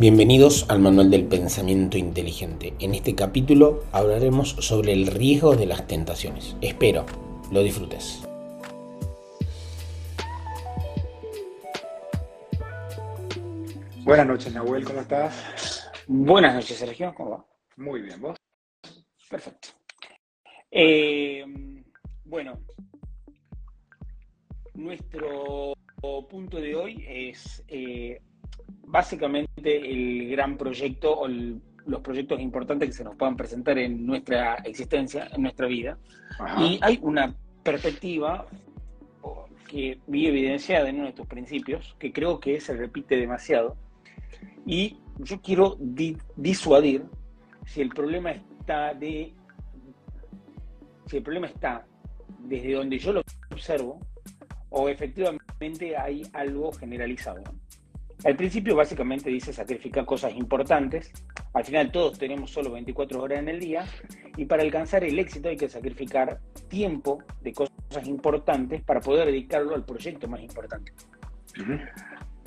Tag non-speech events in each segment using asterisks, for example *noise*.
Bienvenidos al Manual del Pensamiento Inteligente. En este capítulo hablaremos sobre el riesgo de las tentaciones. Espero lo disfrutes. Buenas noches, Nahuel, ¿cómo estás? Buenas noches, Sergio, ¿cómo va? Muy bien, ¿vos? Perfecto. Eh, bueno, nuestro punto de hoy es eh, básicamente el gran proyecto o los proyectos importantes que se nos puedan presentar en nuestra existencia, en nuestra vida. Y hay una perspectiva que vi evidenciada en uno de estos principios, que creo que se repite demasiado. Y yo quiero disuadir si el problema está de si el problema está desde donde yo lo observo o efectivamente hay algo generalizado. El principio básicamente dice sacrificar cosas importantes. Al final todos tenemos solo 24 horas en el día y para alcanzar el éxito hay que sacrificar tiempo de cosas importantes para poder dedicarlo al proyecto más importante.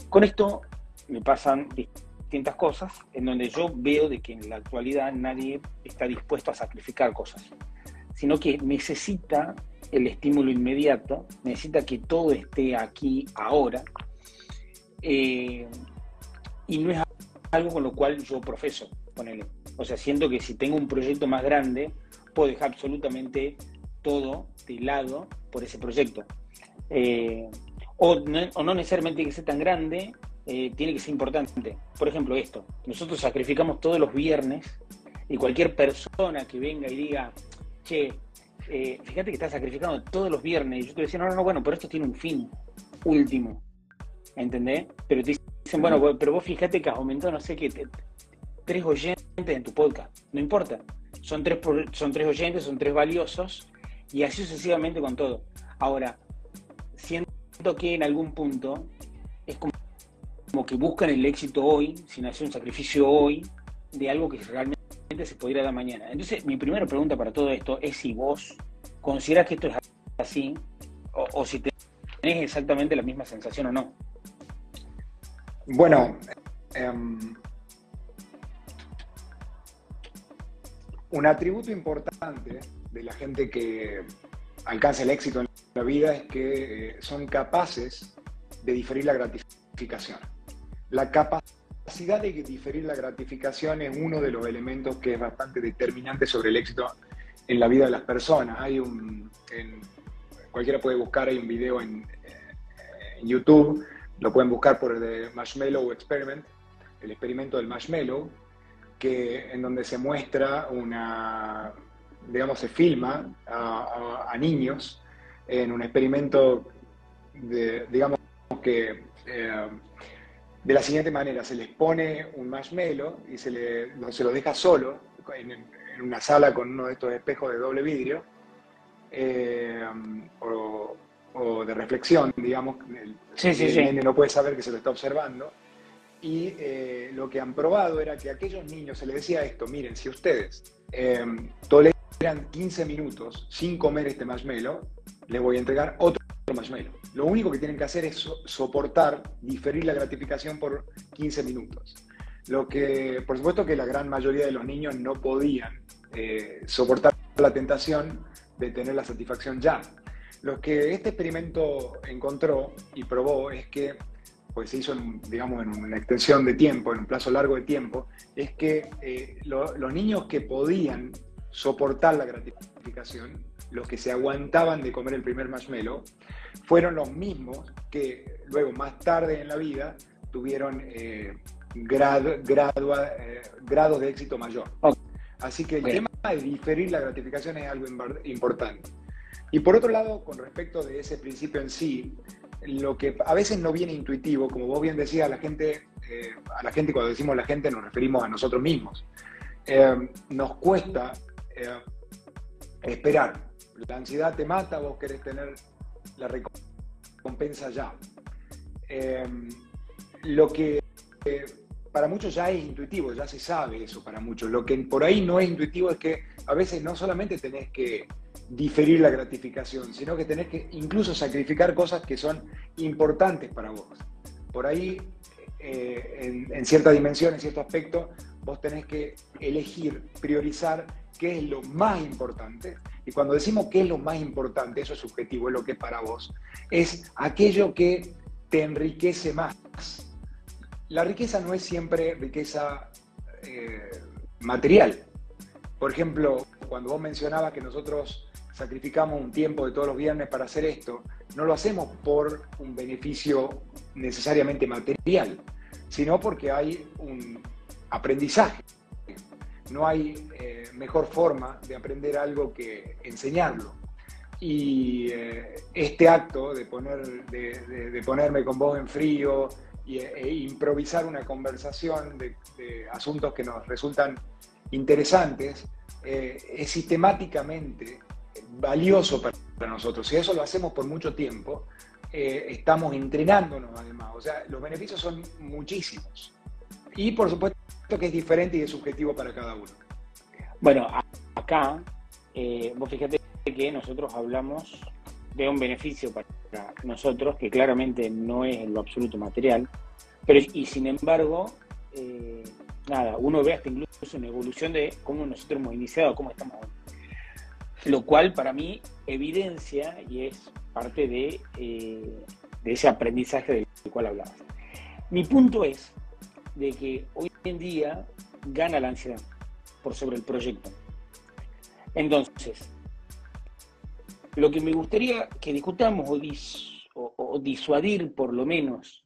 Con esto me pasan distintas cosas en donde yo veo de que en la actualidad nadie está dispuesto a sacrificar cosas, sino que necesita el estímulo inmediato, necesita que todo esté aquí ahora eh, y no es algo con lo cual yo profeso, ponele. O sea, siento que si tengo un proyecto más grande, puedo dejar absolutamente todo de lado por ese proyecto. Eh, o, no, necesariamente tiene que ser tan grande, eh, tiene que ser importante. Por ejemplo, esto. Nosotros sacrificamos todos los viernes y cualquier persona que venga y diga, che, fíjate que está sacrificando todos los viernes. Y yo te decía, no, no, no, bueno, pero esto tiene un fin último. ¿Entendés? Pero te dicen, bueno, pero vos fíjate que has aumentado, no sé qué, tres oyentes en tu podcast, no importa, son tres, son tres oyentes, son tres valiosos, y así sucesivamente con todo. Ahora, siento que en algún punto es como, como que buscan el éxito hoy, sin hacer un sacrificio hoy, de algo que realmente se podría dar mañana. Entonces, mi primera pregunta para todo esto es si vos consideras que esto es así, o, o si tenés exactamente la misma sensación o no. Bueno, em, un atributo importante de la gente que alcanza el éxito en la vida es que eh, son capaces de diferir la gratificación. La capacidad de diferir la gratificación es uno de los elementos que es bastante determinante sobre el éxito en la vida de las personas. Cualquiera puede buscar, hay un video en, eh, en YouTube lo pueden buscar por el de Marshmallow Experiment, el experimento del marshmallow, que, en donde se muestra una, digamos, se filma a, niños en un experimento, de, digamos que eh, de la siguiente manera, se les pone un marshmallow y se, le, se lo deja solo en, una sala con uno de estos espejos de doble vidrio, eh, o de reflexión, digamos, el, el no puede saber que se lo está observando. Y eh, lo que han probado era que a aquellos niños se les decía esto, miren, si ustedes em, toleran 15 minutos sin comer este marshmallow, les voy a entregar otro marshmallow. Lo único que tienen que hacer es soportar, diferir la gratificación por 15 minutos. Lo que, por supuesto que la gran mayoría de los niños no podían eh, soportar la tentación de tener la satisfacción ya. Lo que este experimento encontró y probó es que, pues se hizo, digamos, en una extensión de tiempo, en un plazo largo de tiempo, es que eh, los niños que podían soportar la gratificación, los que se aguantaban de comer el primer marshmallow, fueron los mismos que luego, más tarde en la vida, tuvieron eh, grado, eh, grados de éxito mayor. Así que el tema de diferir la gratificación es algo importante. Y por otro lado, con respecto de ese principio en sí, lo que a veces no viene intuitivo, como vos bien decías, la gente, eh, a la gente cuando decimos la gente nos referimos a nosotros mismos, eh, nos cuesta eh, esperar. La ansiedad te mata, vos querés tener la recompensa ya. lo que para muchos ya es intuitivo, ya se sabe eso para muchos. Lo que por ahí no es intuitivo es que a veces no solamente tenés que diferir la gratificación, sino que tenés que incluso sacrificar cosas que son importantes para vos. Por ahí en, en cierta dimensión, en cierto aspecto, vos tenés que elegir, priorizar qué es lo más importante. Y cuando decimos qué es lo más importante, eso es subjetivo, es lo que es para vos, es aquello que te enriquece más. La riqueza no es siempre riqueza eh, material. Por ejemplo, cuando vos mencionabas que nosotros sacrificamos un tiempo de todos los viernes para hacer esto, no lo hacemos por un beneficio necesariamente material, sino porque hay un aprendizaje. No hay eh, mejor forma de aprender algo que enseñarlo. Y eh, este acto de, de, ponerme con voz en frío e, improvisar una conversación de, asuntos que nos resultan interesantes eh, es sistemáticamente valioso para, nosotros. Si eso lo hacemos por mucho tiempo, estamos entrenándonos además. O sea, los beneficios son muchísimos. Y por supuesto que es diferente y es subjetivo para cada uno. Bueno, acá, eh, vos fíjate que nosotros hablamos de un beneficio para nosotros, que claramente no es en lo absoluto material, pero y sin embargo, eh, nada, uno ve hasta incluso una evolución de cómo nosotros hemos iniciado, cómo estamos Lo cual para mí evidencia y es parte de, eh, de ese aprendizaje del cual hablabas. Mi punto es de que hoy en día gana la ansiedad por sobre el proyecto. Entonces, lo que me gustaría que discutamos o, disuadir por lo menos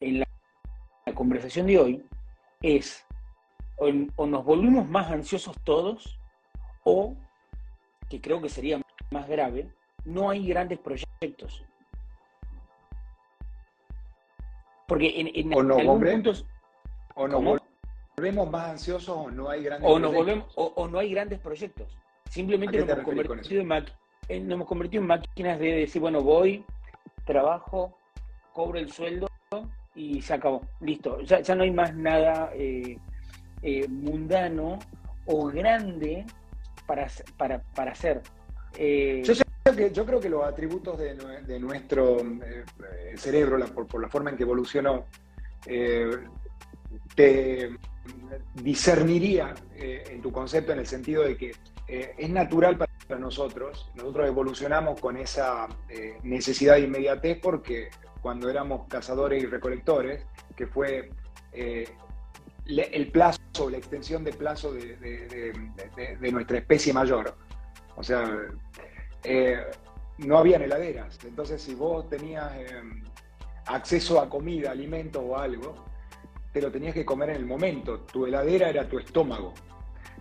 en la, conversación de hoy es o, nos volvemos más ansiosos todos o, que creo que sería más grave, no hay grandes proyectos. Porque en, en algún punto o nos volvemos más ansiosos o no hay grandes o proyectos. o, no hay grandes proyectos. Simplemente nos hemos, convertido en, hemos convertido en máquinas de decir, bueno, voy, trabajo, cobro el sueldo y se acabó. Listo. Ya, no hay más nada eh, eh, mundano o grande para, para, para hacer. Eh, yo, que, yo creo que los atributos de, nuestro cerebro, por, por, la forma en que evolucionó, te discerniría eh, en tu concepto en el sentido de que eh, es natural para nosotros, nosotros evolucionamos con esa eh, necesidad de inmediatez porque cuando éramos cazadores y recolectores, que fue el plazo, la extensión de plazo de, nuestra especie mayor. O sea, no habían heladeras, entonces si vos tenías acceso a comida, alimento o algo, te lo tenías que comer en el momento. Tu heladera era tu estómago.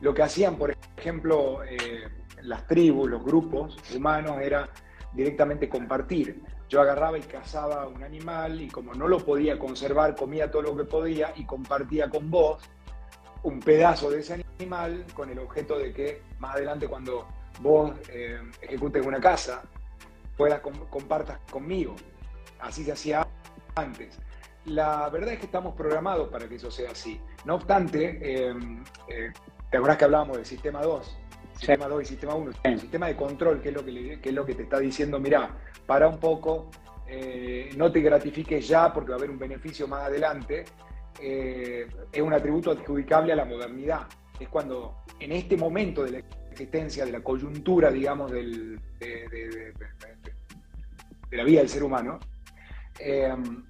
Lo que hacían, por ejemplo, eh, las tribus, los grupos humanos, era directamente compartir. Yo agarraba y cazaba un animal y como no lo podía conservar, comía todo lo que podía y compartía con vos un pedazo de ese animal con el objeto de que más adelante cuando vos eh, ejecutes una casa, puedas compartas conmigo. Así se hacía antes. La verdad es que estamos programados para que eso sea así. No obstante, em, eh, ¿te acordás que hablábamos del sistema 2? Sistema 2 y sistema 1. El sistema de control, que es lo que, es lo que te está diciendo, mira, para un poco, eh, no te gratifiques ya porque va a haber un beneficio más adelante, eh, es un atributo adjudicable a la modernidad. Es cuando en este momento de la existencia, de la coyuntura, digamos, del, de, de, la vida del ser humano, em,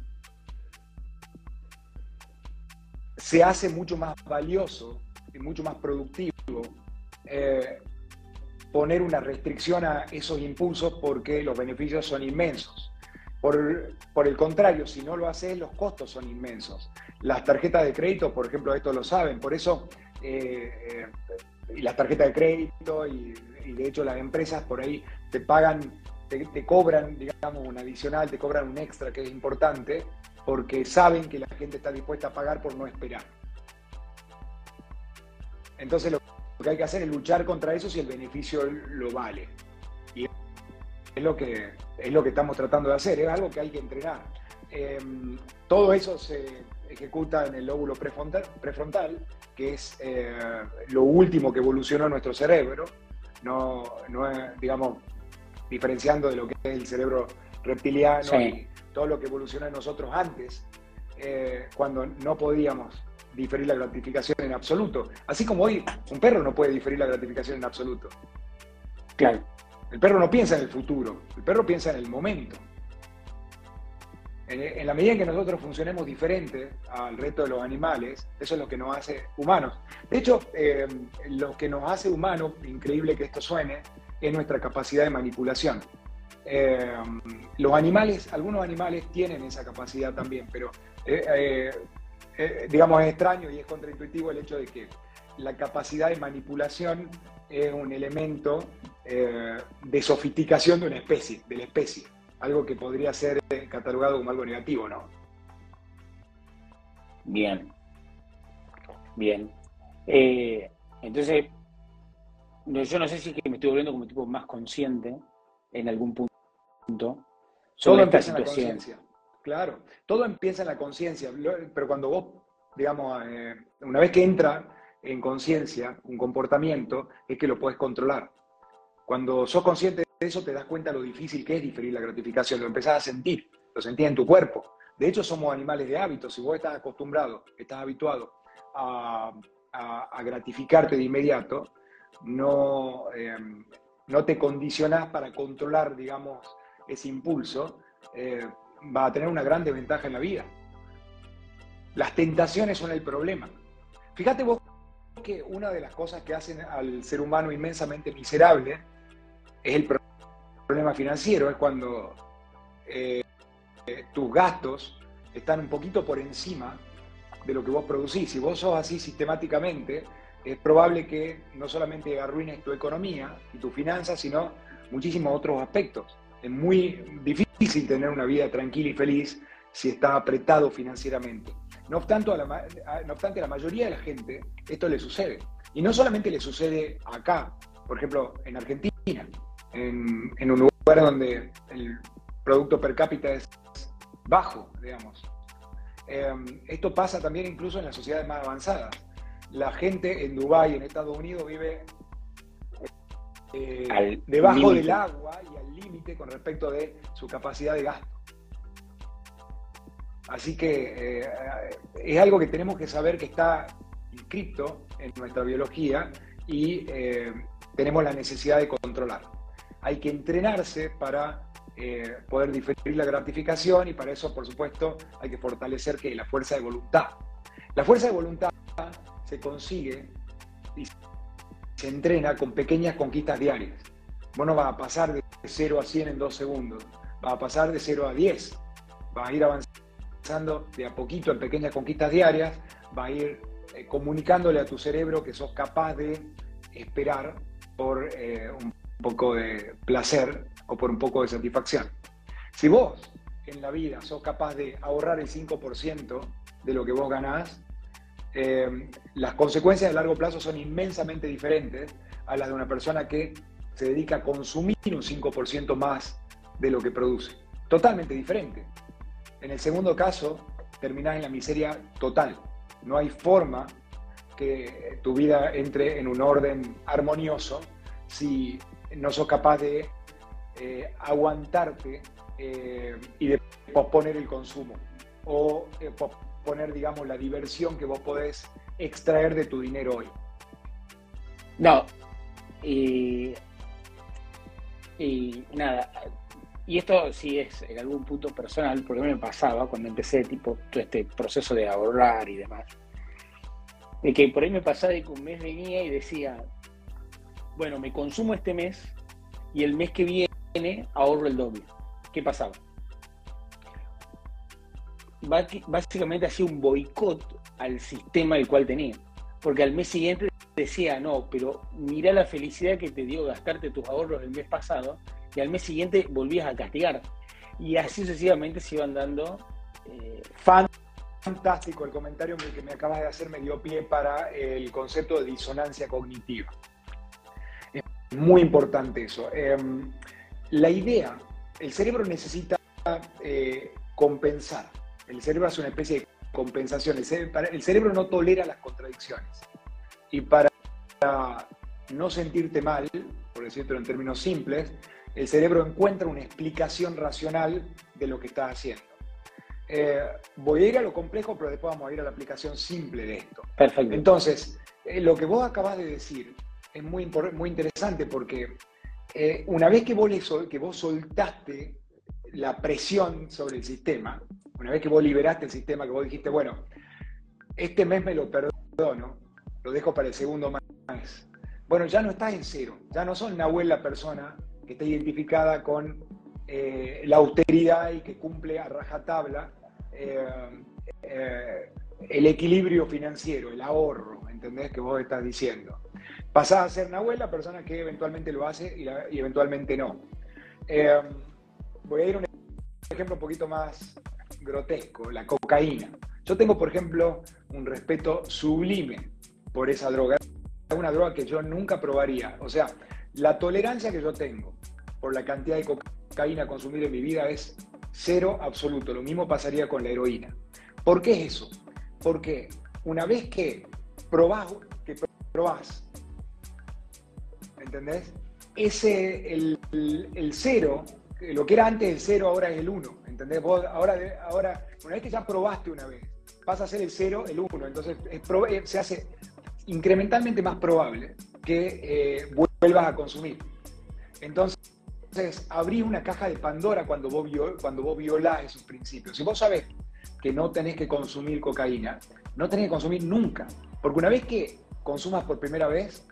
se hace mucho más valioso y mucho más productivo eh, poner una restricción a esos impulsos porque los beneficios son inmensos. Por, el contrario, si no lo haces, los costos son inmensos. Las tarjetas de crédito, por ejemplo, esto lo saben, por eso eh, y las tarjetas de crédito y, de hecho las empresas por ahí te pagan, te, cobran, digamos, un adicional, te cobran un extra que es importante, porque saben que la gente está dispuesta a pagar por no esperar. Entonces lo que hay que hacer es luchar contra eso si el beneficio lo vale. Y es lo que, es lo que estamos tratando de hacer, es algo que hay que entrenar. Em, todo eso se ejecuta en el lóbulo prefrontal, que es eh, lo último que evolucionó nuestro cerebro, no, no digamos, diferenciando de lo que es el cerebro reptiliano y todo lo que evoluciona en nosotros antes eh, cuando no podíamos diferir la gratificación en absoluto. Así como hoy un perro no puede diferir la gratificación en absoluto. Claro. El perro no piensa en el futuro, el perro piensa en el momento. En, la medida en que nosotros funcionemos diferente al resto de los animales, eso es lo que nos hace humanos. De hecho, eh, lo que nos hace humanos, increíble que esto suene, es nuestra capacidad de manipulación. Eh, los animales, algunos animales tienen esa capacidad también, pero eh, digamos es extraño y es contraintuitivo el hecho de que la capacidad de manipulación es un elemento de sofisticación de una especie, de la especie algo que podría ser catalogado como algo negativo, ¿no? Bien. Bien. Eh, entonces, yo no sé si es que me estoy volviendo como tipo más consciente en algún punto. Todo en la conciencia. Claro, todo empieza en la conciencia, pero cuando vos, digamos, eh, una vez que entra en conciencia un comportamiento, es que lo puedes controlar. Cuando sos consciente eso te das cuenta lo difícil que es diferir la gratificación, lo empezás a sentir, lo sentís en tu cuerpo. De hecho, somos animales de hábitos. Si vos estás acostumbrado, estás habituado a, gratificarte de inmediato, no, eh, no te condicionás para controlar, digamos, ese impulso, eh, va a tener una gran desventaja en la vida. Las tentaciones son el problema. Fíjate vos que una de las cosas que hacen al ser humano inmensamente miserable es el problema financiero es cuando eh, tus gastos están un poquito por encima de lo que vos producís. Si vos sos así sistemáticamente, es probable que no solamente arruines tu economía y tus finanzas, sino muchísimos otros aspectos. Es muy difícil tener una vida tranquila y feliz si está apretado financieramente. No obstante, a la, no obstante, a la mayoría de la gente esto le sucede. Y no solamente le sucede acá, por ejemplo, en Argentina en, un lugar donde el producto per cápita es bajo, digamos. Em, esto pasa también incluso en las sociedades más avanzadas. La gente en Dubái, en Estados Unidos, vive eh, debajo del agua y al límite con respecto de su capacidad de gasto. Así que eh, es algo que tenemos que saber que está inscrito en nuestra biología y eh, tenemos la necesidad de controlar hay que entrenarse para eh, poder diferir la gratificación y para eso, por supuesto, hay que fortalecer que la fuerza de voluntad. La fuerza de voluntad se consigue y se entrena con pequeñas conquistas diarias. Vos no a pasar de 0 a 100 en dos segundos, vas a pasar de 0 a 10, vas a ir avanzando de a poquito en pequeñas conquistas diarias, vas a ir eh, comunicándole a tu cerebro que sos capaz de esperar por eh, un poco de placer o por un poco de satisfacción. Si vos en la vida sos capaz de ahorrar el 5% de lo que vos ganás, eh, las consecuencias a largo plazo son inmensamente diferentes a las de una persona que se dedica a consumir un 5% más de lo que produce. Totalmente diferente. En el segundo caso, terminás en la miseria total. No hay forma que tu vida entre en un orden armonioso si no sos capaz de eh, aguantarte eh, y de posponer el consumo o eh, posponer, digamos, la diversión que vos podés extraer de tu dinero hoy. No, y, nada, y esto sí es en algún punto personal, porque me pasaba cuando empecé tipo este proceso de ahorrar y demás, de que por ahí me pasaba de que un mes venía y decía, bueno, me consumo este mes y el mes que viene ahorro el doble. ¿Qué pasaba? Básicamente hacía un boicot al sistema el cual tenía. Porque al mes siguiente decía, no, pero mira la felicidad que te dio gastarte tus ahorros el mes pasado y al mes siguiente volvías a castigar. Y así sucesivamente se iban dando. Eh, Fantástico el comentario que me acabas de hacer, me dio pie para el concepto de disonancia cognitiva. Muy importante eso. Em, la idea, el cerebro necesita eh, compensar. El cerebro es una especie de compensación. El cerebro, no tolera las contradicciones. Y para no sentirte mal, por decirlo en términos simples, el cerebro encuentra una explicación racional de lo que estás haciendo. Eh, voy a ir a lo complejo, pero después vamos a ir a la aplicación simple de esto. Perfecto. Entonces, eh, lo que vos acabas de decir es muy, muy interesante porque eh, una vez que vos, que vos soltaste la presión sobre el sistema, una vez que vos liberaste el sistema, que vos dijiste, bueno, este mes me lo perdono, lo dejo para el segundo mes. Bueno, ya no estás en cero, ya no son Nahuel la persona que está identificada con eh, la austeridad y que cumple a rajatabla eh, eh, el equilibrio financiero, el ahorro, ¿entendés? Que vos estás diciendo. Pasás a ser Nahuel la persona que eventualmente lo hace y, y eventualmente no. voy a ir a un ejemplo un poquito más grotesco, la cocaína. Yo tengo, por ejemplo, un respeto sublime por esa droga. Es una droga que yo nunca probaría. O sea, la tolerancia que yo tengo por la cantidad de cocaína consumida en mi vida es cero absoluto. Lo mismo pasaría con la heroína. ¿Por qué es eso? Porque una vez que probás, ¿entendés? Ese, el, el, cero, lo que era antes el cero ahora es el uno, ¿entendés? ahora, ahora, una vez que ya probaste una vez, pasa a ser el 0, el 1. Entonces eh, se hace incrementalmente más probable que eh, vuelvas a consumir. Entonces, abrí una caja de Pandora cuando vos, cuando vos violás esos principios. Si vos sabés que no tenés que consumir cocaína, no tenés que consumir nunca. Porque una vez que consumas por primera vez,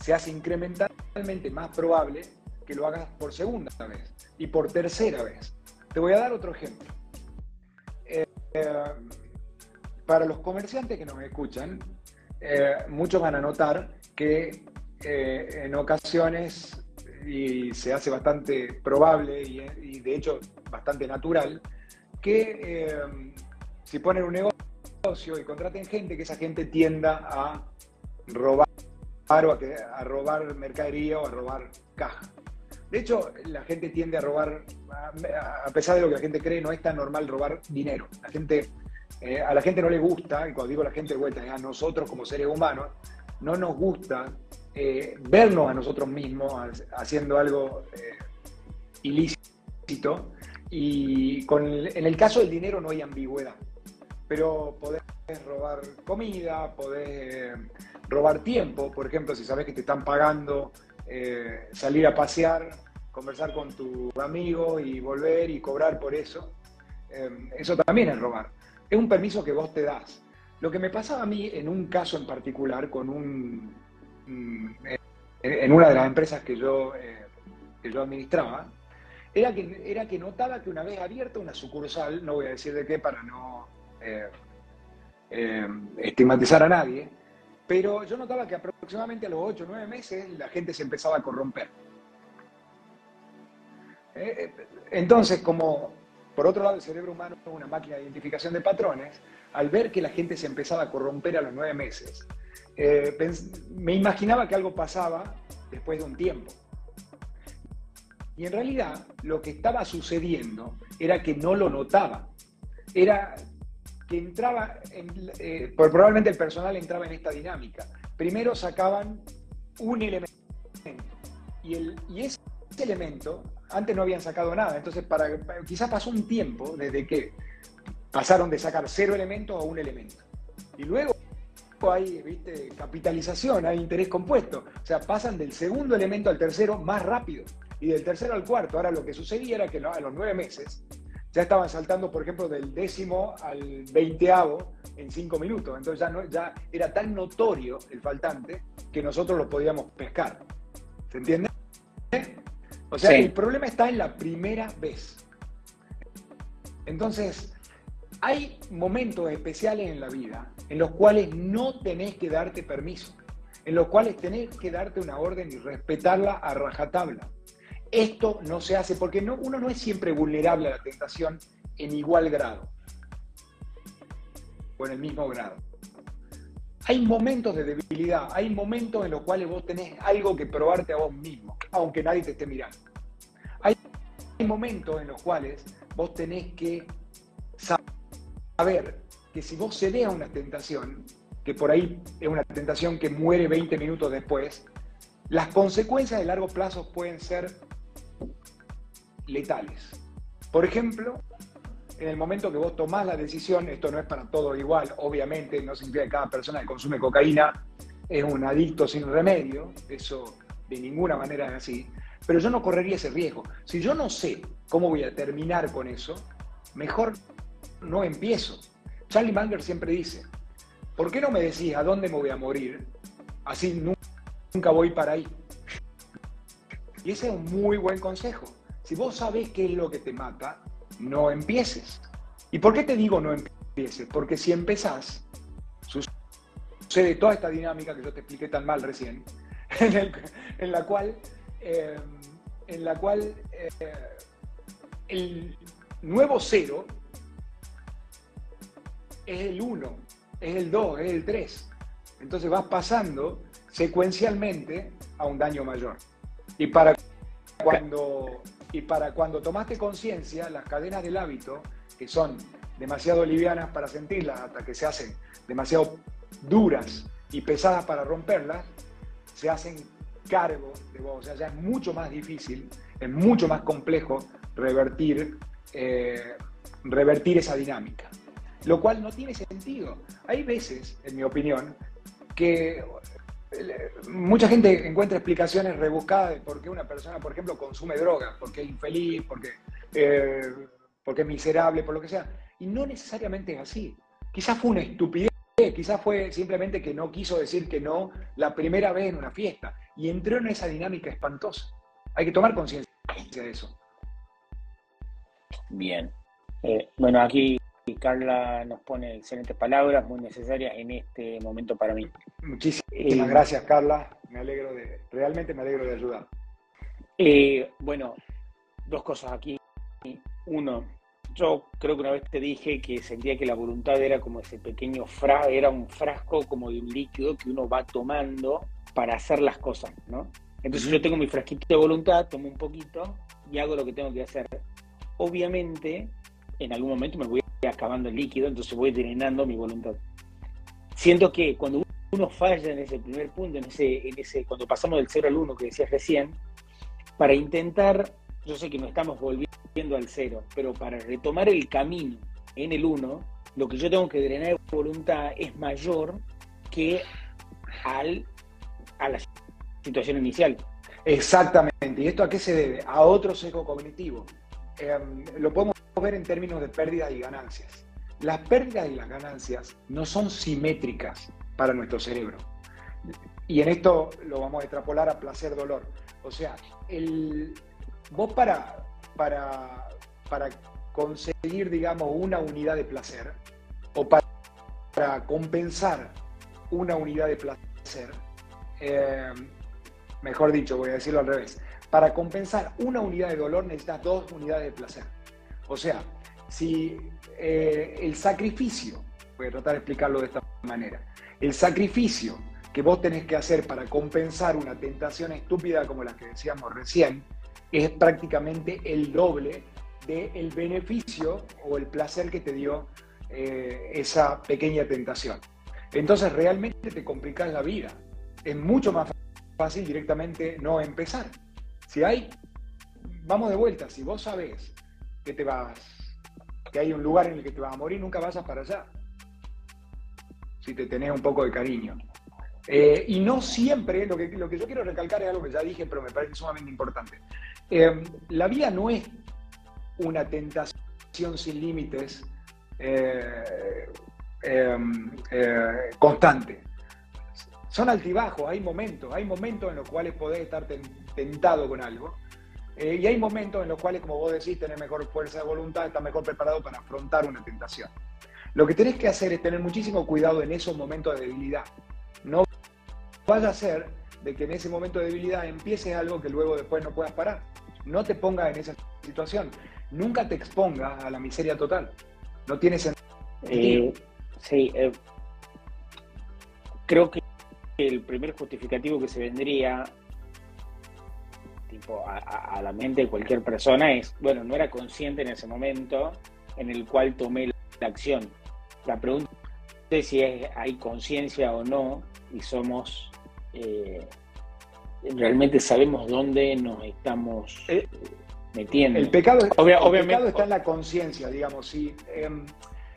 se hace incrementalmente más probable que lo hagas por segunda vez y por tercera vez. Te voy a dar otro ejemplo. Eh, para los comerciantes que nos escuchan, eh, muchos van a notar que eh, en ocasiones, y se hace bastante probable y, de hecho bastante natural, que si ponen un negocio y contraten gente, que esa gente tienda a robar o a robar mercadería o a robar caja. De hecho, la gente tiende a robar, a pesar de lo que la gente cree, no es tan normal robar dinero. La gente, eh, a la gente no le gusta, y cuando digo la gente de vuelta, a nosotros como seres humanos, no nos gusta eh, vernos a nosotros mismos haciendo algo eh, ilícito. Y con en el caso del dinero no hay ambigüedad. Pero podés robar comida, podés robar tiempo, por ejemplo, si sabes que te están pagando salir a pasear, conversar con tu amigo y volver y cobrar por eso. Eso también es robar. Es un permiso que vos te das. Lo que me pasaba a mí en un caso en particular, con un, mm, en una de las empresas que yo, eh, que yo administraba, era que, era que notaba que una vez abierta una sucursal, no voy a decir de qué para no estigmatizar a nadie, pero yo notaba que aproximadamente a los 8 o 9 meses la gente se empezaba a corromper. Eh, eh, entonces, como por otro lado el cerebro humano es una máquina de identificación de patrones, al ver que la gente se empezaba a corromper a los 9 meses, eh, me imaginaba que algo pasaba después de un tiempo. Y en realidad lo que estaba sucediendo era que no lo notaba. Era que entraba, eh, probablemente el personal entraba en esta dinámica. Primero sacaban un elemento y, el, y ese elemento, antes no habían sacado nada, entonces para, quizás pasó un tiempo desde que pasaron de sacar cero elementos a un elemento. Y luego hay ¿viste? capitalización, hay interés compuesto. O sea, pasan del segundo elemento al tercero más rápido y del tercero al cuarto. Ahora lo que sucedía era que a los nueve meses ya estaban saltando, por ejemplo, del décimo al veinteavo en cinco minutos. Entonces ya, ya era tan notorio el faltante que nosotros lo podíamos pescar. ¿Se entiende? O sea, el problema está en la primera vez. Entonces, hay momentos especiales en la vida en los cuales no tenés que darte permiso, en los cuales tenés que darte una orden y respetarla a rajatabla. Esto no se hace porque no, uno no es siempre vulnerable a la tentación en igual grado o en el mismo grado. Hay momentos de debilidad, hay momentos en los cuales vos tenés algo que probarte a vos mismo, aunque nadie te esté mirando. Hay, momentos en los cuales vos tenés que saber que si vos cedes a una tentación, que por ahí es una tentación que muere 20 minutos después, las consecuencias de largo plazo pueden ser letales. Por ejemplo, en el momento que vos tomás la decisión, esto no es para todos igual, obviamente, no significa que cada persona que consume cocaína es un adicto sin remedio, eso de ninguna manera es así, pero yo no correría ese riesgo. Si yo no sé cómo voy a terminar con eso, mejor no empiezo. Charlie Munger siempre dice, ¿por qué no me decís a dónde me voy a morir? Así nunca voy para ahí. Y ese es un muy buen consejo. Si vos sabés qué es lo que te mata, no empieces. ¿Y por qué te digo no empieces? Porque si empezás, sucede toda esta dinámica que yo te expliqué tan mal recién, *laughs* en, la cual, en la cual eh, eh, el nuevo cero es el 1, es el 2, es el 3. Entonces vas pasando secuencialmente a un daño mayor. Y para cuando, y para cuando tomaste conciencia, las cadenas del hábito, que son demasiado livianas para sentirlas hasta que se hacen demasiado duras y pesadas para romperlas, se hacen cargo de vos. O sea, ya es mucho más difícil, es mucho más complejo revertir, eh, revertir esa dinámica. Lo cual no tiene sentido. Hay veces, en mi opinión, que mucha gente encuentra explicaciones rebuscadas de por qué una persona, por ejemplo, consume drogas, porque es infeliz, porque, eh, porque es miserable, por lo que sea. Y no necesariamente es así. Quizás fue una estupidez, quizás fue simplemente que no quiso decir que no la primera vez en una fiesta y entró en esa dinámica espantosa. Hay que tomar conciencia de eso. Bien. Eh, bueno, aquí Carla nos pone excelentes palabras, muy necesarias en este momento para mí. Muchísimas eh, gracias, Carla. Me alegro de, realmente me alegro de ayudar. Eh, bueno, dos cosas aquí. Uno, yo creo que una vez te dije que sentía que la voluntad era como ese pequeño frasco, era un frasco como de un líquido que uno va tomando para hacer las cosas, ¿no? Entonces yo tengo mi frasquito de voluntad, tomo un poquito y hago lo que tengo que hacer. Obviamente, en algún momento me voy acabando el líquido, entonces voy drenando mi voluntad. Siento que cuando uno falla en ese primer punto, en ese, en ese, cuando pasamos del 0 al 1 que decías recién, para intentar, yo sé que no estamos volviendo al 0, pero para retomar el camino en el 1, lo que yo tengo que drenar de voluntad es mayor que al, a la situación inicial. Exactamente. ¿Y esto a qué se debe? A otro sesgo cognitivo. Em, lo podemos ver en términos de pérdidas y ganancias. Las pérdidas y las ganancias no son simétricas para nuestro cerebro. Y en esto lo vamos a extrapolar a placer-dolor. O sea, el, vos para, para, para conseguir, digamos, una unidad de placer o para, compensar una unidad de placer, eh, mejor dicho, voy a decirlo al revés, para compensar una unidad de dolor necesitas dos unidades de placer. O sea, si eh, el sacrificio, voy a tratar de explicarlo de esta manera, el sacrificio que vos tenés que hacer para compensar una tentación estúpida como la que decíamos recién, es prácticamente el doble del beneficio o el placer que te dio eh, esa pequeña tentación. Entonces realmente te complicas la vida. Es mucho más fácil directamente no empezar. Si hay, vamos de vuelta, si vos sabés que te vas, que hay un lugar en el que te vas a morir, nunca vas a para allá. Si te tenés un poco de cariño. Eh, y no siempre, lo que, lo que yo quiero recalcar es algo que ya dije, pero me parece sumamente importante. Eh, la vida no es una tentación sin límites eh, constante. Son altibajos, hay momentos, hay momentos en los cuales podés estar tentado con algo eh, y hay momentos en los cuales, como vos decís, tenés mejor fuerza de voluntad, estás mejor preparado para afrontar una tentación. Lo que tenés que hacer es tener muchísimo cuidado en esos momentos de debilidad. No vaya a ser de que en ese momento de debilidad empieces algo que luego después no puedas parar. No te pongas en esa situación. Nunca te expongas a la miseria total. No tiene sentido. Eh, sí, eh, creo que el primer justificativo que se vendría tipo, a, la mente de cualquier persona es, bueno, no era consciente en ese momento en el cual tomé la acción. La pregunta es si hay conciencia o no y somos, eh, realmente sabemos dónde nos estamos, eh, El pecado, obviamente, está en la conciencia, digamos. Si, em,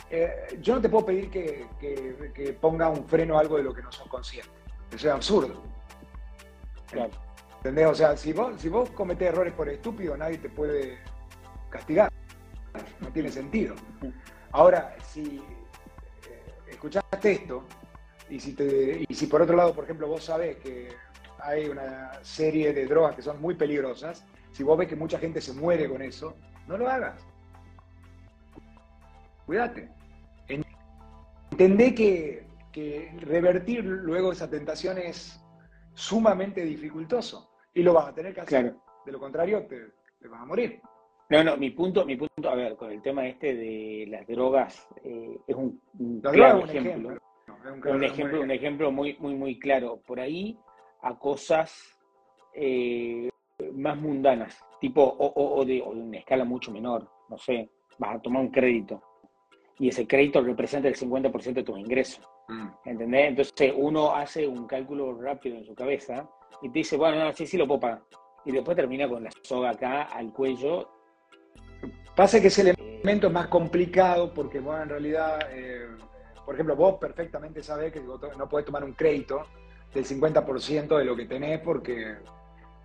eh, yo no te puedo pedir que, ponga un freno a algo de lo que no sos consciente. Eso es absurdo. Claro. ¿Entendés? O sea, si vos, si vos cometés errores por estúpido, nadie te puede castigar. No tiene sentido. Ahora, si eh, escuchaste esto, y si, te, y si por otro lado, por ejemplo, vos sabés que hay una serie de drogas que son muy peligrosas, si vos ves que mucha gente se muere con eso, no lo hagas. Cuídate. Entendé que, que revertir luego esa tentación es sumamente dificultoso y lo vas a tener que hacer. De lo contrario, te, vas a morir. No, no, mi punto, mi punto, a ver, con el tema este de las drogas, eh, es un, ejemplo. un, ejemplo, un ejemplo muy, muy, muy claro. Por ahí a cosas eh, más mundanas, tipo, o, de, una escala mucho menor, no sé, vas a tomar un crédito y ese crédito representa el 50% de tus ingresos. Mm. ¿Entendés? Entonces uno hace un cálculo rápido en su cabeza y te dice, bueno, no, sí, sí lo puedo pagar. Y después termina con la soga acá al cuello. Pasa que ese elemento es más complicado porque, bueno, en realidad, eh, por ejemplo, vos perfectamente sabés que no podés tomar un crédito del 50% de lo que tenés porque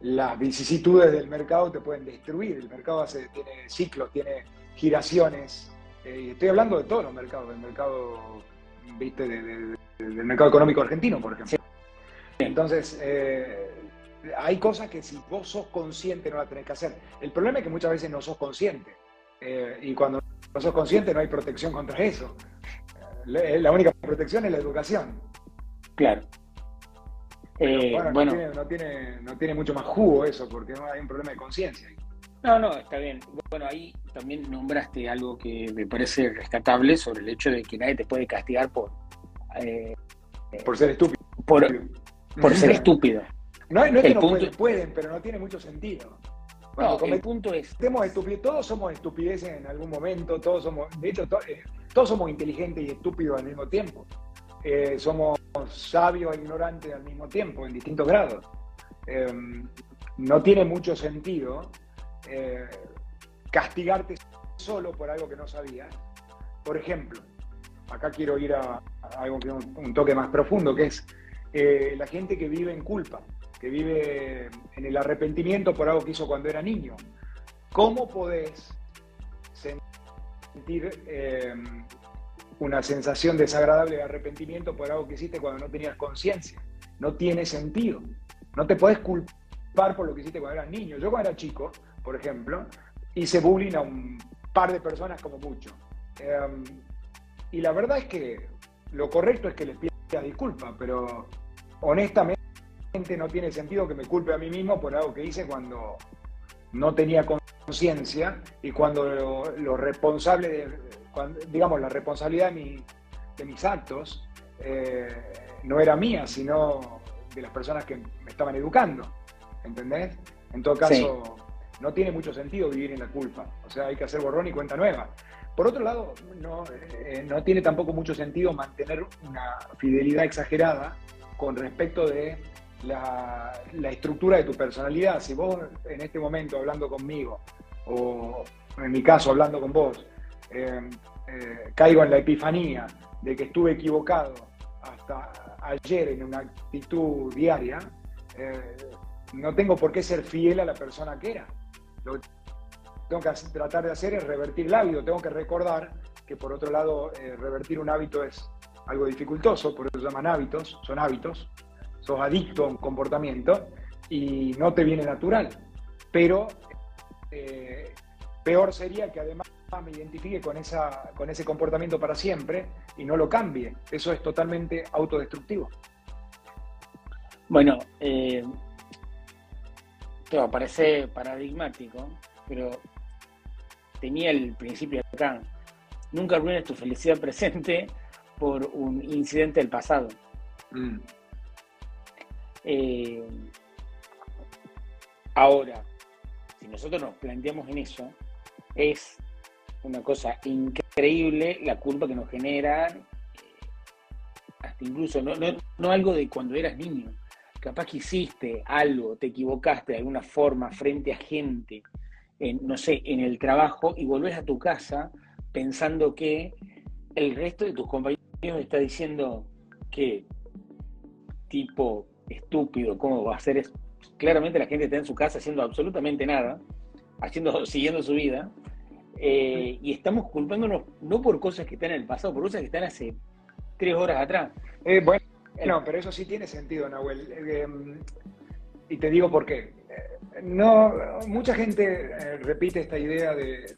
las vicisitudes del mercado te pueden destruir. El mercado hace, tiene ciclos, tiene giraciones. Eh, estoy hablando de todos los mercados, del mercado, viste, del mercado económico argentino, por ejemplo. Entonces, eh, hay cosas que si vos sos consciente no las tenés que hacer. El problema es que muchas veces no sos consciente. Eh, y cuando no sos consciente no hay protección contra eso. La, única protección es la educación. Claro. Eh, bueno, No, tiene, no, tiene, mucho más jugo eso, porque no hay un problema de conciencia. No, no, está bien. Bueno, ahí también nombraste algo que me parece rescatable sobre el hecho de que nadie te puede castigar por... por ser estúpido. Por, por ser estúpido. No, es que no pueden, pero no tiene mucho sentido. no, el punto es. Todos somos estupideces en algún momento, todos somos, de hecho, eh, todos somos inteligentes y estúpidos al mismo tiempo. Eh, somos sabios e ignorantes al mismo tiempo, en distintos grados. Em, no tiene mucho sentido eh, castigarte solo por algo que no sabías. Por ejemplo, acá quiero ir a, algo que un toque más profundo, que es la gente que vive en culpa, que vive en el arrepentimiento por algo que hizo cuando era niño. ¿Cómo podés sentir eh, una sensación desagradable de arrepentimiento por algo que hiciste cuando no tenías conciencia? No tiene sentido. No te podés culpar por lo que hiciste cuando eras niño. Yo cuando era chico, por ejemplo, hice bullying a un par de personas como mucho. Em, y la verdad es que lo correcto es que les pida disculpas, pero honestamente no tiene sentido que me culpe a mí mismo por algo que hice cuando no tenía conciencia y cuando lo, responsable, digamos, la responsabilidad de, mis actos eh, no era mía, sino de las personas que me estaban educando. ¿Entendés? En todo caso, no tiene mucho sentido vivir en la culpa. O sea, hay que hacer borrón y cuenta nueva. Por otro lado, no, eh, no tiene tampoco mucho sentido mantener una fidelidad exagerada con respecto de la, estructura de tu personalidad. Si vos en este momento hablando conmigo, o en mi caso hablando con vos, eh, eh, caigo en la epifanía de que estuve equivocado hasta ayer en una actitud diaria, eh, no tengo por qué ser fiel a la persona que era. Lo que tengo que tratar de hacer es revertir el hábito, tengo que recordar que por otro lado revertir un hábito es algo dificultoso, por eso llaman hábitos, son hábitos, sos adicto a un comportamiento y no te viene natural. Pero eh, peor sería que además me identifique con, esa, con ese comportamiento para siempre y no lo cambie. Eso es totalmente autodestructivo. Bueno, eh, parece paradigmático, pero tenía el principio acá. Nunca arruines tu felicidad presente por un incidente del pasado. Mm. Eh, ahora, si nosotros nos planteamos en eso, es una cosa increíble la culpa que nos genera, eh, hasta incluso, no, no, algo de cuando eras niño, capaz que hiciste algo, te equivocaste de alguna forma frente a gente no sé, en el trabajo y volvés a tu casa pensando que el resto de tus compañeros está diciendo que tipo estúpido, ¿cómo va a ser eso? Claramente la gente está en su casa haciendo absolutamente nada, haciendo, *laughs* siguiendo su vida, eh, y estamos culpándonos no por cosas que están en el pasado, por cosas que están hace tres horas atrás. Eh, bueno, no, pero eso sí tiene sentido, Nahuel. Eh, y te digo por qué. No, mucha gente eh, repite esta idea de,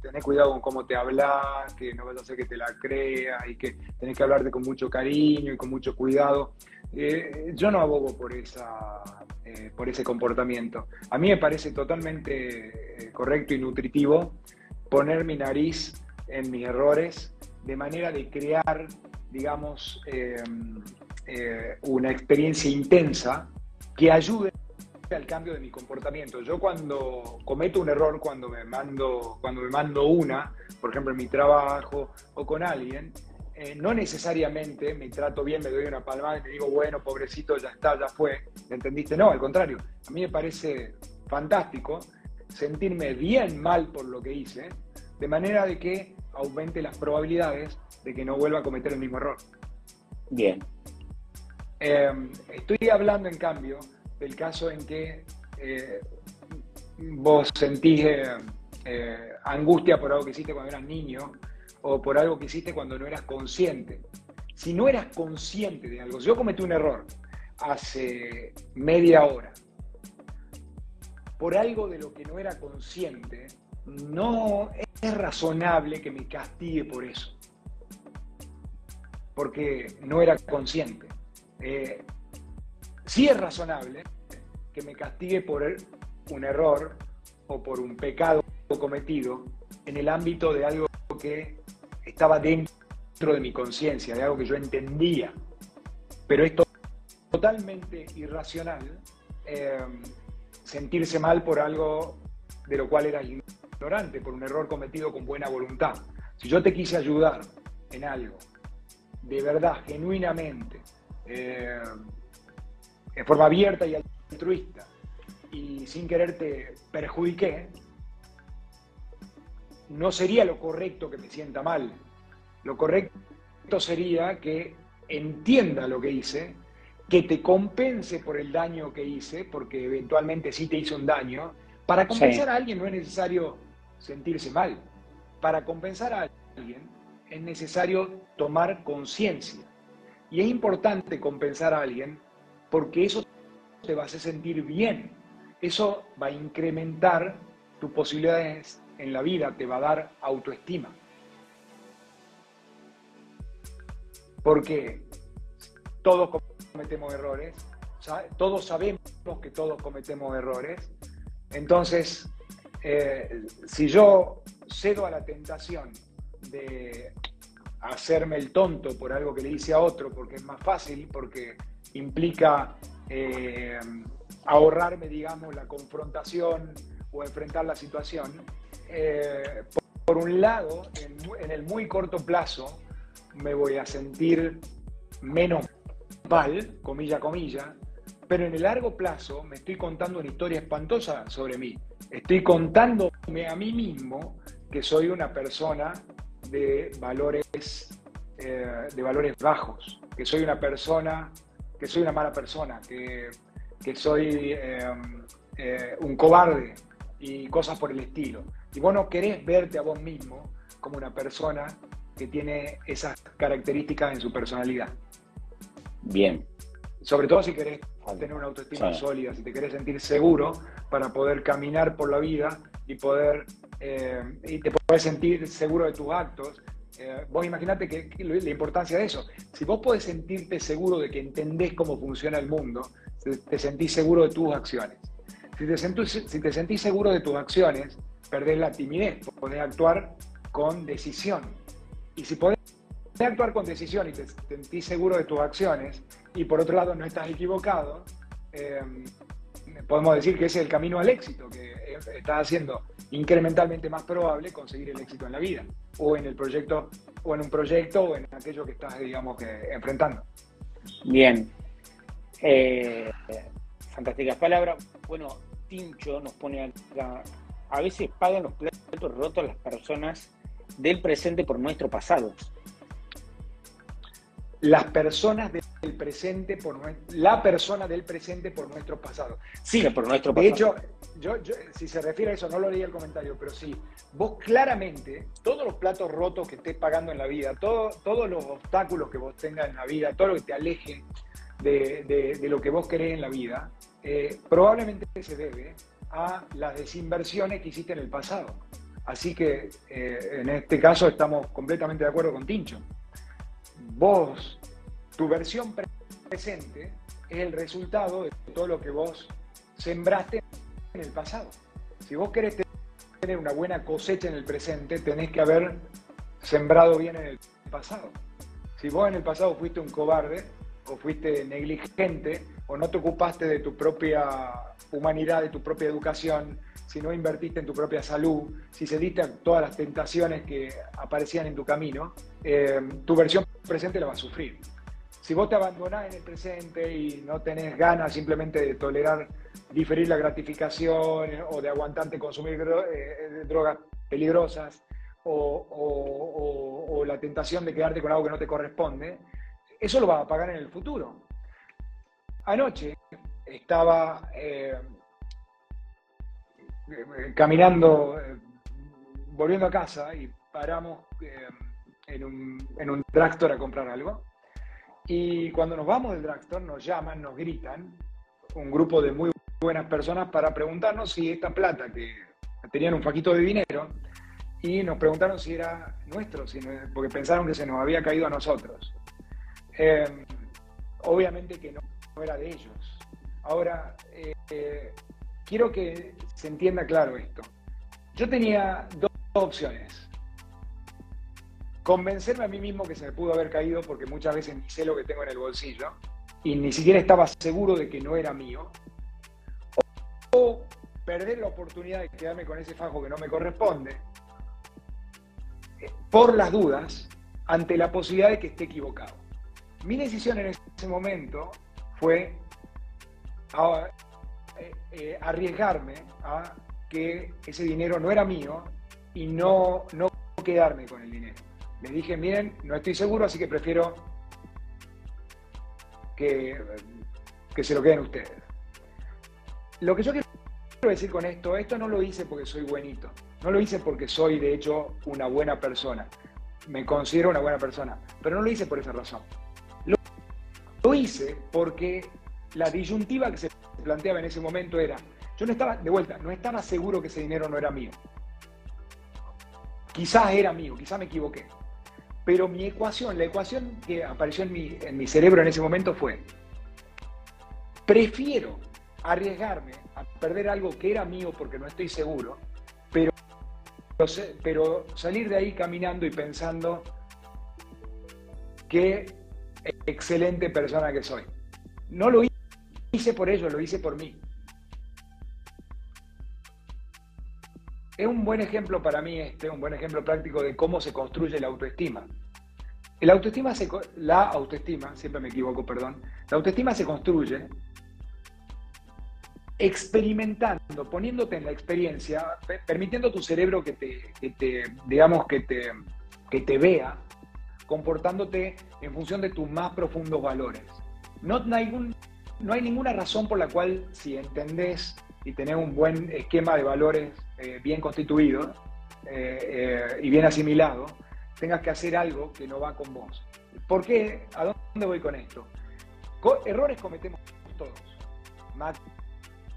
tener cuidado con cómo te hablas, que no vas a hacer que te la creas y que tenés que hablarte con mucho cariño y con mucho cuidado. Eh, yo no abogo por, esa, eh, por ese comportamiento. A mí me parece totalmente correcto y nutritivo poner mi nariz en mis errores de manera de crear, digamos, una experiencia intensa que ayude al cambio de mi comportamiento. Yo cuando cometo un error, cuando me mando, cuando me mando una, por ejemplo en mi trabajo o con alguien, eh, no necesariamente me trato bien, me doy una palmada y me digo, bueno, pobrecito, ya está, ya fue. ¿Me entendiste? No, al contrario. A mí me parece fantástico sentirme bien mal por lo que hice, de manera de que aumente las probabilidades de que no vuelva a cometer el mismo error. Bien. Eh, estoy hablando, en cambio, el caso en que eh, vos sentís eh, eh, angustia por algo que hiciste cuando eras niño o por algo que hiciste cuando no eras consciente. Si no eras consciente de algo, si yo cometí un error hace media hora por algo de lo que no era consciente, no es razonable que me castigue por eso, porque no era consciente. Sí es razonable que me castigue por un error o por un pecado cometido en el ámbito de algo que estaba dentro de mi conciencia, de algo que yo entendía. Pero es totalmente irracional eh, sentirse mal por algo de lo cual eras ignorante, por un error cometido con buena voluntad. Si yo te quise ayudar en algo, de verdad, genuinamente, eh, en forma abierta y altruista y sin querer te perjudiqué, no sería lo correcto que me sienta mal. Lo correcto sería que entienda lo que hice, que te compense por el daño que hice, porque eventualmente sí te hice un daño. Para compensar a alguien no es necesario sentirse mal. Para compensar a alguien es necesario tomar conciencia. Y es importante compensar a alguien porque eso te va a hacer sentir bien. Eso va a incrementar tus posibilidades en la vida, te va a dar autoestima. Porque todos cometemos errores, todos sabemos que todos cometemos errores. Entonces, eh, si yo cedo a la tentación de hacerme el tonto por algo que le hice a otro, porque es más fácil, porque implica eh, ahorrarme, digamos, la confrontación o enfrentar la situación. Eh, por, un lado, en, el muy corto plazo, me voy a sentir menos mal, comilla, comilla, pero en el largo plazo me estoy contando una historia espantosa sobre mí. Estoy contándome a mí mismo que soy una persona de valores, eh, de valores bajos, que soy una persona que soy una mala persona, que, soy em, eh, un cobarde y cosas por el estilo. Y vos no querés verte a vos mismo como una persona que tiene esas características en su personalidad. Bien. Sobre todo si querés tener una autoestima sólida, si te querés sentir seguro para poder caminar por la vida y poder eh, y te puedes sentir seguro de tus actos eh, vos imaginate que, la importancia de eso. Si vos podés sentirte seguro de que entendés cómo funciona el mundo, te sentís seguro de tus acciones. Si te, sentís, si te sentís seguro de tus acciones, perdés la timidez, podés actuar con decisión. Y si podés actuar con decisión y te sentís seguro de tus acciones, y por otro lado no estás equivocado, eh, podemos decir que ese es el camino al éxito, que estás haciendo incrementalmente más probable conseguir el éxito en la vida, o en el proyecto, o en un proyecto, o en aquello que estás, digamos, que enfrentando. Bien. Eh, fantásticas palabras. Bueno, Tincho nos pone acá, a veces pagan los platos rotos las personas del presente por nuestro pasado. Las personas del presente por la persona del presente por nuestro pasado. Sí, por nuestro pasado. De hecho, yo, si se refiere a eso, no lo leí el comentario, pero sí, vos claramente, todos los platos rotos que estés pagando en la vida, todo, todos los obstáculos que vos tengas en la vida, todo lo que te aleje de, lo que vos querés en la vida, eh, probablemente se debe a las desinversiones que hiciste en el pasado. Así que eh, en este caso estamos completamente de acuerdo con Tincho. Vos, tu versión presente es el resultado de todo lo que vos sembraste en el pasado. Si vos querés tener una buena cosecha en el presente, tenés que haber sembrado bien en el pasado. Si vos en el pasado fuiste un cobarde, o fuiste negligente, o no te ocupaste de tu propia humanidad, de tu propia educación, si no invertiste en tu propia salud, si cediste a todas las tentaciones que aparecían en tu camino, eh, tu versión presente la va a sufrir. Si vos te abandonás en el presente y no tenés ganas simplemente de tolerar, diferir la gratificación o de aguantarte consumir eh, drogas peligrosas o, la tentación de quedarte con algo que no te corresponde, eso lo vas a pagar en el futuro. Anoche estaba eh, caminando, eh, volviendo a casa y paramos en, un, en un drugstore a comprar algo. Y cuando nos vamos del drugstore nos llaman, nos gritan, un grupo de muy buenas personas para preguntarnos si esta plata que tenían un faquito de dinero y nos preguntaron si era nuestro, porque pensaron que se nos había caído a nosotros. Eh, obviamente que no, era de ellos. Ahora, eh, quiero que se entienda claro esto. Yo tenía dos opciones convencerme a mí mismo que se me pudo haber caído porque muchas veces ni sé lo que tengo en el bolsillo y ni siquiera estaba seguro de que no era mío, o perder la oportunidad de quedarme con ese fajo que no me corresponde, eh, por las dudas, ante la posibilidad de que esté equivocado. Mi decisión en ese momento fue eh, eh, arriesgarme a que ese dinero no era mío y no, no quedarme con el dinero. Le dije, miren, no estoy seguro, así que prefiero que, que se lo queden ustedes. Lo que yo quiero decir con esto, esto no lo hice porque soy buenito, no lo hice porque soy de hecho una buena persona, me considero una buena persona, pero no lo hice por esa razón. Hice porque la disyuntiva que se planteaba en ese momento era, yo no estaba, de vuelta, no estaba seguro que ese dinero no era mío. Quizás era mío, quizás me equivoqué. Pero mi ecuación, la ecuación que apareció en mi, en mi cerebro en ese momento fue, prefiero arriesgarme a perder algo que era mío porque no estoy seguro, pero, pero salir de ahí caminando y pensando qué excelente persona que soy. No lo hice por ello, lo hice por mí. es un buen ejemplo para mí este, un buen ejemplo práctico de cómo se construye la autoestima. El se, la autoestima, siempre me equivoco, perdón, la autoestima se construye experimentando, poniéndote en la experiencia, permitiendo a tu cerebro que te, digamos, que te, que te vea, comportándote en función de tus más profundos valores. No, no, hay, no hay ninguna razón por la cual, si entendés y tenés un buen esquema de valores eh, bien constituido eh, eh, y bien asimilado, tengas que hacer algo que no va con vos. ¿Por qué? ¿A dónde voy con esto? errores cometemos todos.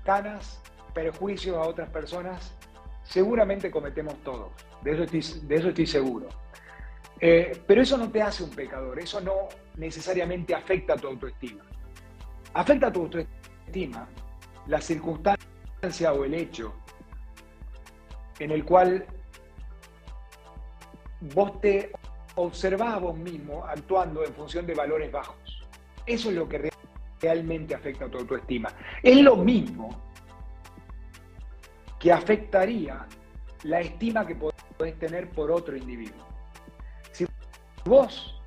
Canas, perjuicios a otras personas, seguramente cometemos todos. De eso estoy, de eso estoy seguro. Pero eso no te hace un pecador, eso no necesariamente afecta a tu autoestima. Afecta a tu autoestima la circunstancia o el hecho en el cual vos te observás a vos mismo actuando en función de valores bajos. Eso es lo que realmente afecta a tu autoestima. Es lo mismo que afectaría la estima que podés tener por otro individuo. Vos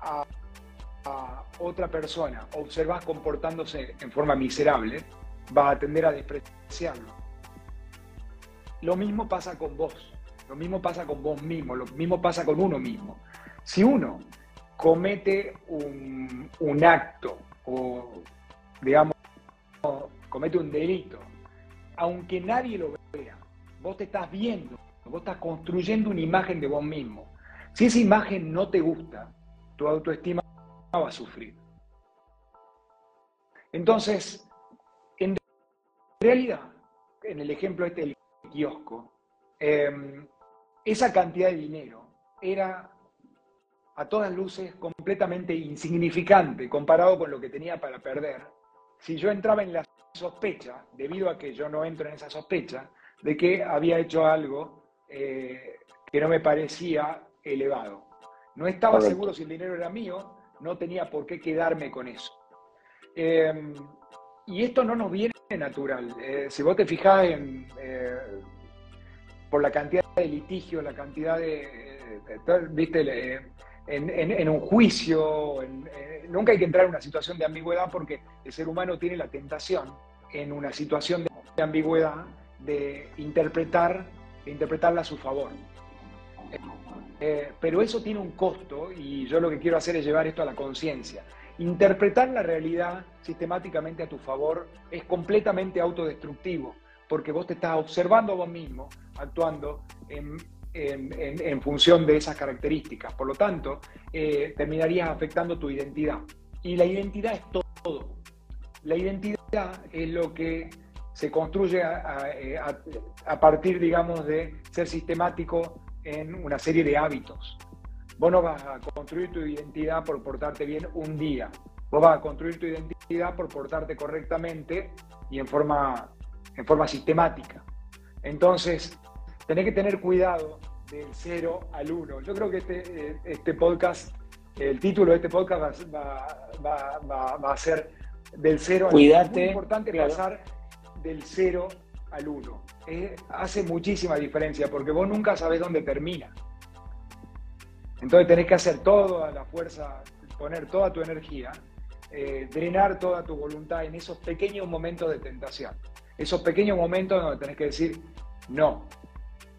a, a otra persona observás comportándose en forma miserable, vas a tender a despreciarlo. Lo mismo pasa con vos, lo mismo pasa con vos mismo, lo mismo pasa con uno mismo. Si uno comete un, un acto o, digamos, comete un delito, aunque nadie lo vea, vos te estás viendo, vos estás construyendo una imagen de vos mismo. Si esa imagen no te gusta, tu autoestima va a sufrir. Entonces, en realidad, en el ejemplo este del kiosco, em, esa cantidad de dinero era a todas luces completamente insignificante comparado con lo que tenía para perder. Si yo entraba en la sospecha, debido a que yo no entro en esa sospecha, de que había hecho algo eh, que no me parecía elevado. No estaba seguro si el dinero era mío, no tenía por qué quedarme con eso. Em, y esto no nos viene natural. Eh, si vos te fijás en, eh, por la cantidad de litigios, la cantidad de, viste, en, un juicio, nunca hay que entrar en una situación de ambigüedad porque el ser humano tiene la tentación en una situación de ambigüedad de interpretar, de interpretarla a su favor. Eh, pero eso tiene un costo y yo lo que quiero hacer es llevar esto a la conciencia. Interpretar la realidad sistemáticamente a tu favor es completamente autodestructivo, porque vos te estás observando a vos mismo, actuando en, función de esas características. Por lo tanto, eh, terminarías afectando tu identidad. Y la identidad es todo. La identidad es lo que se construye a, a partir, digamos, de ser sistemático en una serie de hábitos. Vos no vas a construir tu identidad por portarte bien un día. Vos vas a construir tu identidad por portarte correctamente y en forma, en forma sistemática. Entonces, tenés que tener cuidado del cero al uno. Yo creo que este, este podcast, el título de este podcast va, va, va, va a ser del cero al uno. Es muy importante pasar del cero al uno. hace muchísima diferencia porque vos nunca sabés dónde termina. Entonces tenés que hacer todo a la fuerza, poner toda tu energía, eh, drenar toda tu voluntad en esos pequeños momentos de tentación. Esos pequeños momentos donde tenés que decir, no,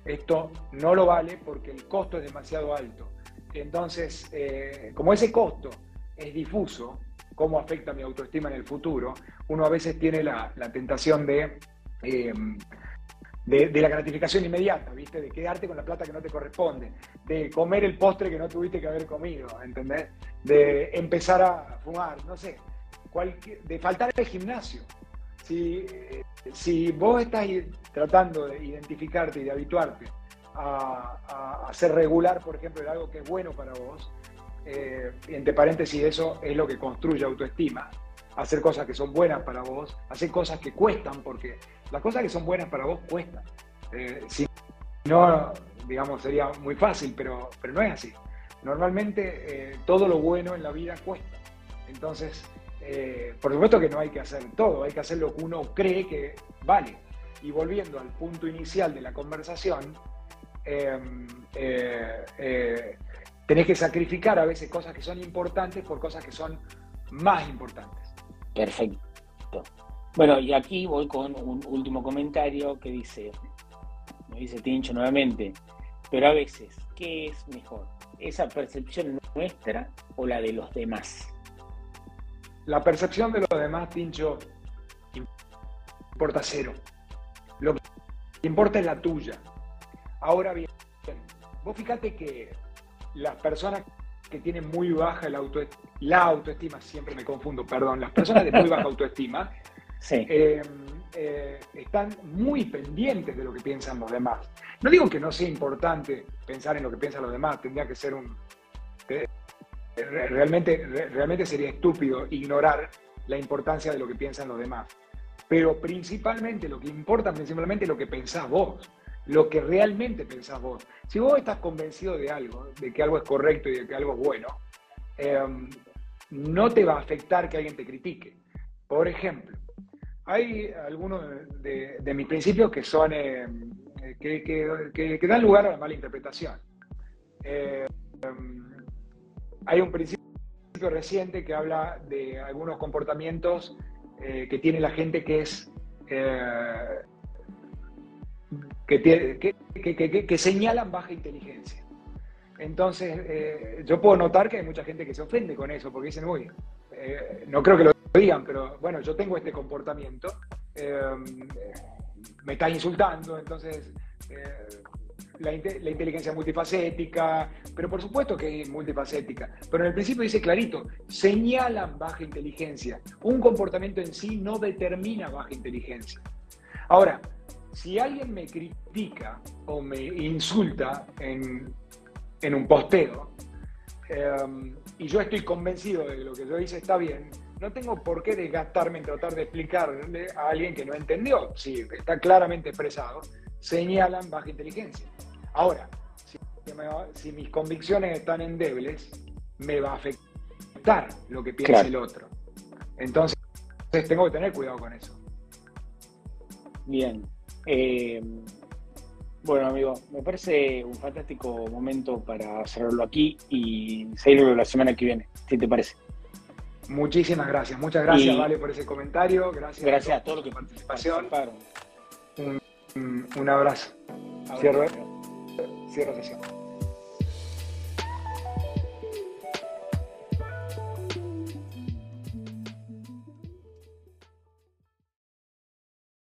esto no lo vale porque el costo es demasiado alto. Entonces, eh, como ese costo es difuso, cómo afecta mi autoestima en el futuro, uno a veces tiene la tentación de eh, de, la gratificación inmediata, ¿viste? De quedarte con la plata que no te corresponde, de comer el postre que no tuviste que haber comido, ¿entendés? De empezar a fumar, no sé, de faltar el gimnasio. Si, si vos estás tratando de identificarte y de habituarte a, ser regular, por ejemplo, en algo que es bueno para vos, eh, entre paréntesis, eso es lo que construye autoestima hacer cosas que son buenas para vos, hacer cosas que cuestan, porque las cosas que son buenas para vos cuestan. Eh, si no, digamos, sería muy fácil, pero, pero no es así. Normalmente eh, todo lo bueno en la vida cuesta. Entonces, eh, por supuesto que no hay que hacer todo, hay que hacer lo que uno cree que vale. Y volviendo al punto inicial de la conversación, em, tenés que sacrificar a veces cosas que son importantes por cosas que son más importantes. Perfecto. Bueno, y aquí voy con un último comentario que dice, me dice Tincho nuevamente, pero a veces, ¿qué es mejor? ¿Esa percepción nuestra o la de los demás? La percepción de los demás, Tincho, importa cero. Lo que importa es la tuya. Ahora bien, vos fíjate que las personas que tienen muy baja el autoestima, la autoestima, siempre me confundo, perdón, las personas de muy baja autoestima *laughs* eh, eh, están muy pendientes de lo que piensan los demás. No digo que no sea importante pensar en lo que piensan los demás, tendría que ser un... Eh, realmente, realmente sería estúpido ignorar la importancia de lo que piensan los demás. Pero principalmente lo que importa, principalmente lo que pensás vos lo que realmente pensás vos. Si vos estás convencido de algo, de que algo es correcto y de que algo es bueno, em, no te va a afectar que alguien te critique. Por ejemplo, hay algunos de, mis principios que son em, que, dan lugar a la mala interpretación. Em, hay un principio reciente que habla de algunos comportamientos eh, que tiene la gente que es eh, que, señalan baja inteligencia. Entonces, eh, yo puedo notar que hay mucha gente que se ofende con eso, porque dicen, uy, eh, no creo que lo digan, pero bueno, yo tengo este comportamiento, me está insultando, entonces la, inteligencia multifacética, pero por supuesto que es multifacética, pero en el principio dice clarito, señalan baja inteligencia. Un comportamiento en sí no determina baja inteligencia. Ahora, si alguien me critica o me insulta en, un posteo em, y yo estoy convencido de que lo que yo hice está bien, no tengo por qué desgastarme en tratar de explicarle a alguien que no entendió. Si está claramente expresado, señalan baja inteligencia. Ahora, si, mis convicciones están endebles, me va a afectar lo que piensa el otro. Entonces, tengo que tener cuidado con eso. Bien. Eh, bueno, amigo, me parece un fantástico momento para cerrarlo aquí y seguirlo la semana que viene, si te parece. Muchísimas gracias, muchas gracias, Vale, por ese comentario. Gracias, gracias a todos los que participaron. Un, un, abrazo. Cierro, cierro sesión.